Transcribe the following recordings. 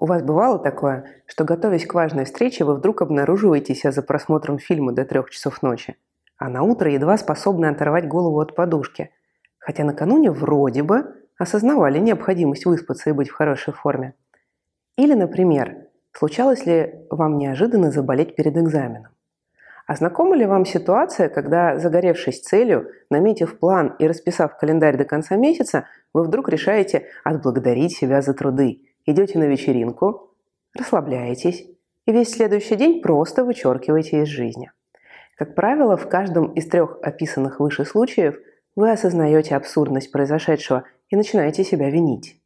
У вас бывало такое, что готовясь к важной встрече, вы вдруг обнаруживаете себя за просмотром фильма до трех часов ночи, а на утро едва способны оторвать голову от подушки, хотя накануне вроде бы осознавали необходимость выспаться и быть в хорошей форме. Или, например, случалось ли вам неожиданно заболеть перед экзаменом? А знакома ли вам ситуация, когда, загоревшись целью, наметив план и расписав календарь до конца месяца, вы вдруг решаете отблагодарить себя за труды – идете на вечеринку, расслабляетесь и весь следующий день просто вычеркиваете из жизни. Как правило, в каждом из трех описанных выше случаев вы осознаете абсурдность произошедшего и начинаете себя винить.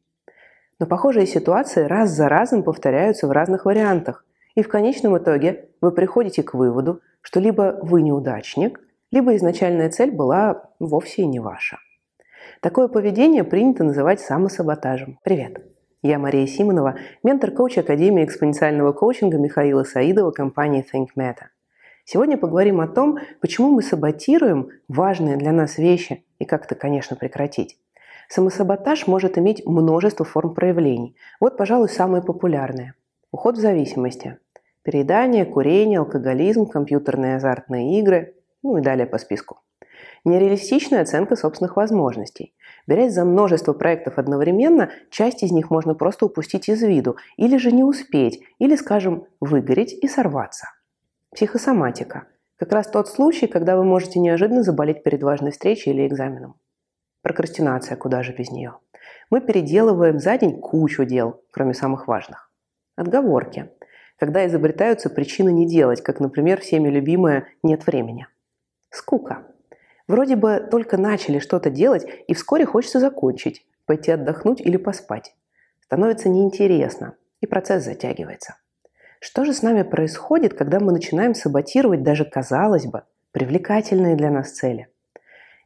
Но похожие ситуации раз за разом повторяются в разных вариантах, и в конечном итоге вы приходите к выводу, что либо вы неудачник, либо изначальная цель была вовсе и не ваша. Такое поведение принято называть самосаботажем. Привет! Я Мария Симонова, ментор-коуч Академии экспоненциального коучинга Михаила Саидова компании ThinkMeta. Сегодня поговорим о том, почему мы саботируем важные для нас вещи и как это, конечно, прекратить. Самосаботаж может иметь множество форм проявлений. Вот, пожалуй, самые популярные. Уход в зависимости. Переедание, курение, алкоголизм, компьютерные азартные игры, ну и далее по списку. Нереалистичная оценка собственных возможностей. Берясь за множество проектов одновременно, часть из них можно просто упустить из виду, или же не успеть, или, скажем, выгореть и сорваться. Психосоматика. Как раз тот случай, когда вы можете неожиданно заболеть перед важной встречей или экзаменом. Прокрастинация, куда же без нее. Мы переделываем за день кучу дел, кроме самых важных. Отговорки. Когда изобретаются причины не делать, как, например, всеми любимое «нет времени». Скука. Вроде бы только начали что-то делать, и вскоре хочется закончить, пойти отдохнуть или поспать. Становится неинтересно, и процесс затягивается. Что же с нами происходит, когда мы начинаем саботировать даже, казалось бы, привлекательные для нас цели?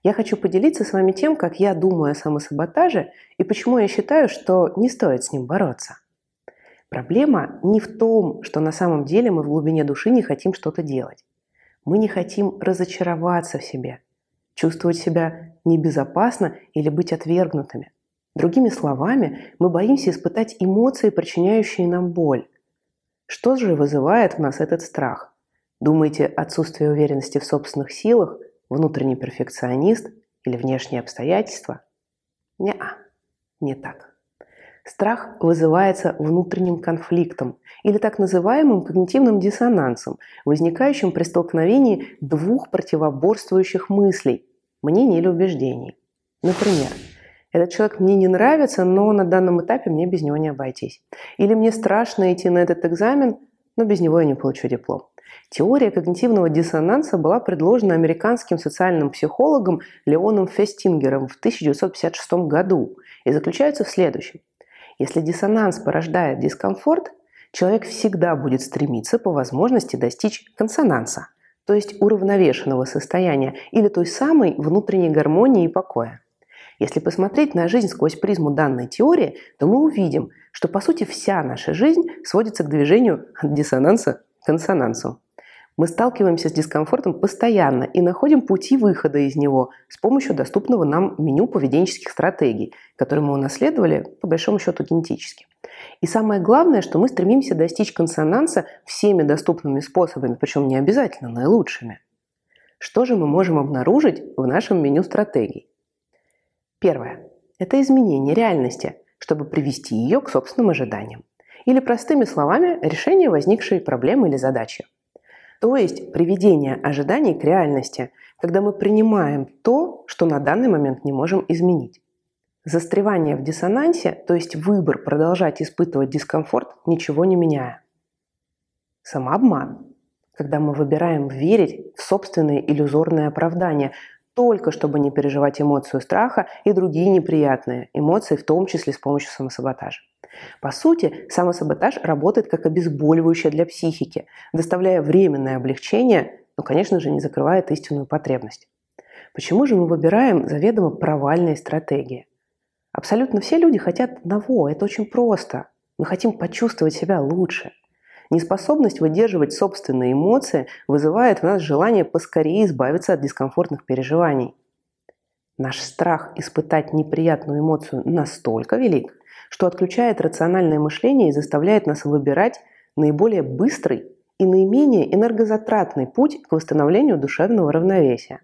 Я хочу поделиться с вами тем, как я думаю о самосаботаже и почему я считаю, что не стоит с ним бороться. Проблема не в том, что на самом деле мы в глубине души не хотим что-то делать. Мы не хотим разочароваться в себе – чувствовать себя небезопасно или быть отвергнутыми. Другими словами, мы боимся испытать эмоции, причиняющие нам боль. Что же вызывает в нас этот страх? Думаете, отсутствие уверенности в собственных силах, внутренний перфекционист или внешние обстоятельства? Не, не так. Страх вызывается внутренним конфликтом или так называемым когнитивным диссонансом, возникающим при столкновении двух противоборствующих мыслей мнений или убеждений. Например, этот человек мне не нравится, но на данном этапе мне без него не обойтись. Или мне страшно идти на этот экзамен, но без него я не получу диплом. Теория когнитивного диссонанса была предложена американским социальным психологом Леоном Фестингером в 1956 году и заключается в следующем. Если диссонанс порождает дискомфорт, человек всегда будет стремиться по возможности достичь консонанса – то есть уравновешенного состояния или той самой внутренней гармонии и покоя. Если посмотреть на жизнь сквозь призму данной теории, то мы увидим, что по сути вся наша жизнь сводится к движению от диссонанса к консонансу. Мы сталкиваемся с дискомфортом постоянно и находим пути выхода из него с помощью доступного нам меню поведенческих стратегий, которые мы унаследовали, по большому счету, генетически. И самое главное, что мы стремимся достичь консонанса всеми доступными способами, причем не обязательно наилучшими. Что же мы можем обнаружить в нашем меню стратегий? Первое. Это изменение реальности, чтобы привести ее к собственным ожиданиям. Или простыми словами, решение возникшей проблемы или задачи. То есть приведение ожиданий к реальности, когда мы принимаем то, что на данный момент не можем изменить. Застревание в диссонансе, то есть выбор продолжать испытывать дискомфорт, ничего не меняя. Самообман, когда мы выбираем верить в собственные иллюзорные оправдания, только чтобы не переживать эмоцию страха и другие неприятные эмоции, в том числе с помощью самосаботажа. По сути, самосаботаж работает как обезболивающее для психики, доставляя временное облегчение, но, конечно же, не закрывает истинную потребность. Почему же мы выбираем заведомо провальные стратегии? Абсолютно все люди хотят одного, это очень просто. Мы хотим почувствовать себя лучше. Неспособность выдерживать собственные эмоции вызывает в нас желание поскорее избавиться от дискомфортных переживаний. Наш страх испытать неприятную эмоцию настолько велик, что отключает рациональное мышление и заставляет нас выбирать наиболее быстрый и наименее энергозатратный путь к восстановлению душевного равновесия.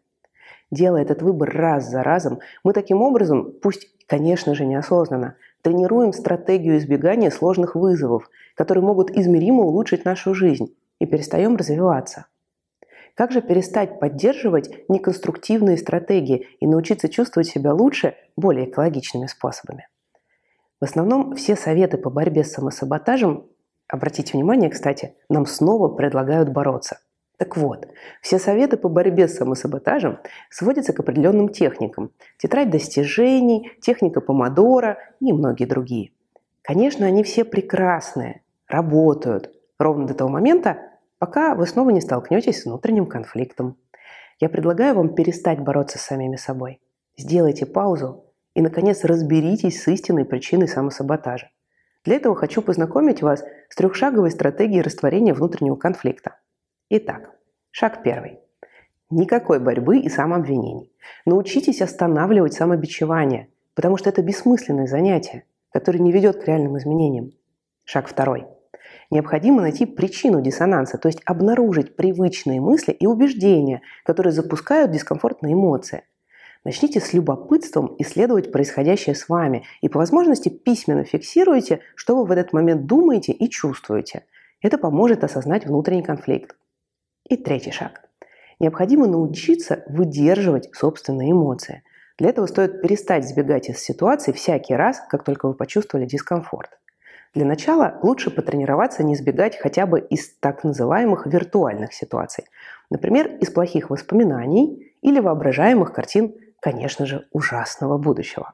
Делая этот выбор раз за разом, мы таким образом, пусть, конечно же, неосознанно, тренируем стратегию избегания сложных вызовов, которые могут измеримо улучшить нашу жизнь, и перестаем развиваться. Как же перестать поддерживать неконструктивные стратегии и научиться чувствовать себя лучше более экологичными способами? В основном все советы по борьбе с самосаботажем, обратите внимание, кстати, нам снова предлагают бороться. Так вот, все советы по борьбе с самосаботажем сводятся к определенным техникам. Тетрадь достижений, техника помодора и многие другие. Конечно, они все прекрасные, работают, ровно до того момента, пока вы снова не столкнетесь с внутренним конфликтом. Я предлагаю вам перестать бороться с самими собой. Сделайте паузу и, наконец, разберитесь с истинной причиной самосаботажа. Для этого хочу познакомить вас с трехшаговой стратегией растворения внутреннего конфликта. Итак, шаг первый. Никакой борьбы и самообвинений. Научитесь останавливать самобичевание, потому что это бессмысленное занятие, которое не ведет к реальным изменениям. Шаг второй. Необходимо найти причину диссонанса, то есть обнаружить привычные мысли и убеждения, которые запускают дискомфортные эмоции. Начните с любопытством исследовать происходящее с вами и по возможности письменно фиксируйте, что вы в этот момент думаете и чувствуете. Это поможет осознать внутренний конфликт. И третий шаг. Необходимо научиться выдерживать собственные эмоции. Для этого стоит перестать сбегать из ситуации всякий раз, как только вы почувствовали дискомфорт. Для начала лучше потренироваться не избегать хотя бы из так называемых виртуальных ситуаций. Например, из плохих воспоминаний или воображаемых картин, конечно же, ужасного будущего.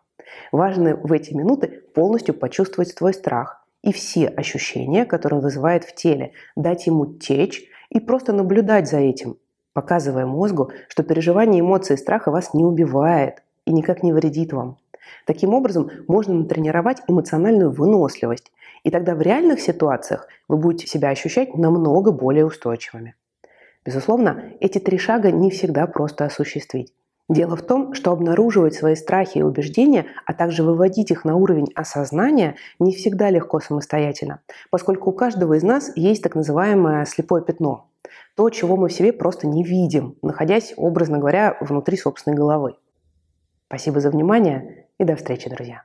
Важно в эти минуты полностью почувствовать свой страх и все ощущения, которые он вызывает в теле, дать ему течь и просто наблюдать за этим, показывая мозгу, что переживание эмоций и страха вас не убивает и никак не вредит вам. Таким образом, можно натренировать эмоциональную выносливость, и тогда в реальных ситуациях вы будете себя ощущать намного более устойчивыми. Безусловно, эти три шага не всегда просто осуществить. Дело в том, что обнаруживать свои страхи и убеждения, а также выводить их на уровень осознания не всегда легко самостоятельно, поскольку у каждого из нас есть так называемое слепое пятно. То, чего мы в себе просто не видим, находясь, образно говоря, внутри собственной головы. Спасибо за внимание и до встречи, друзья.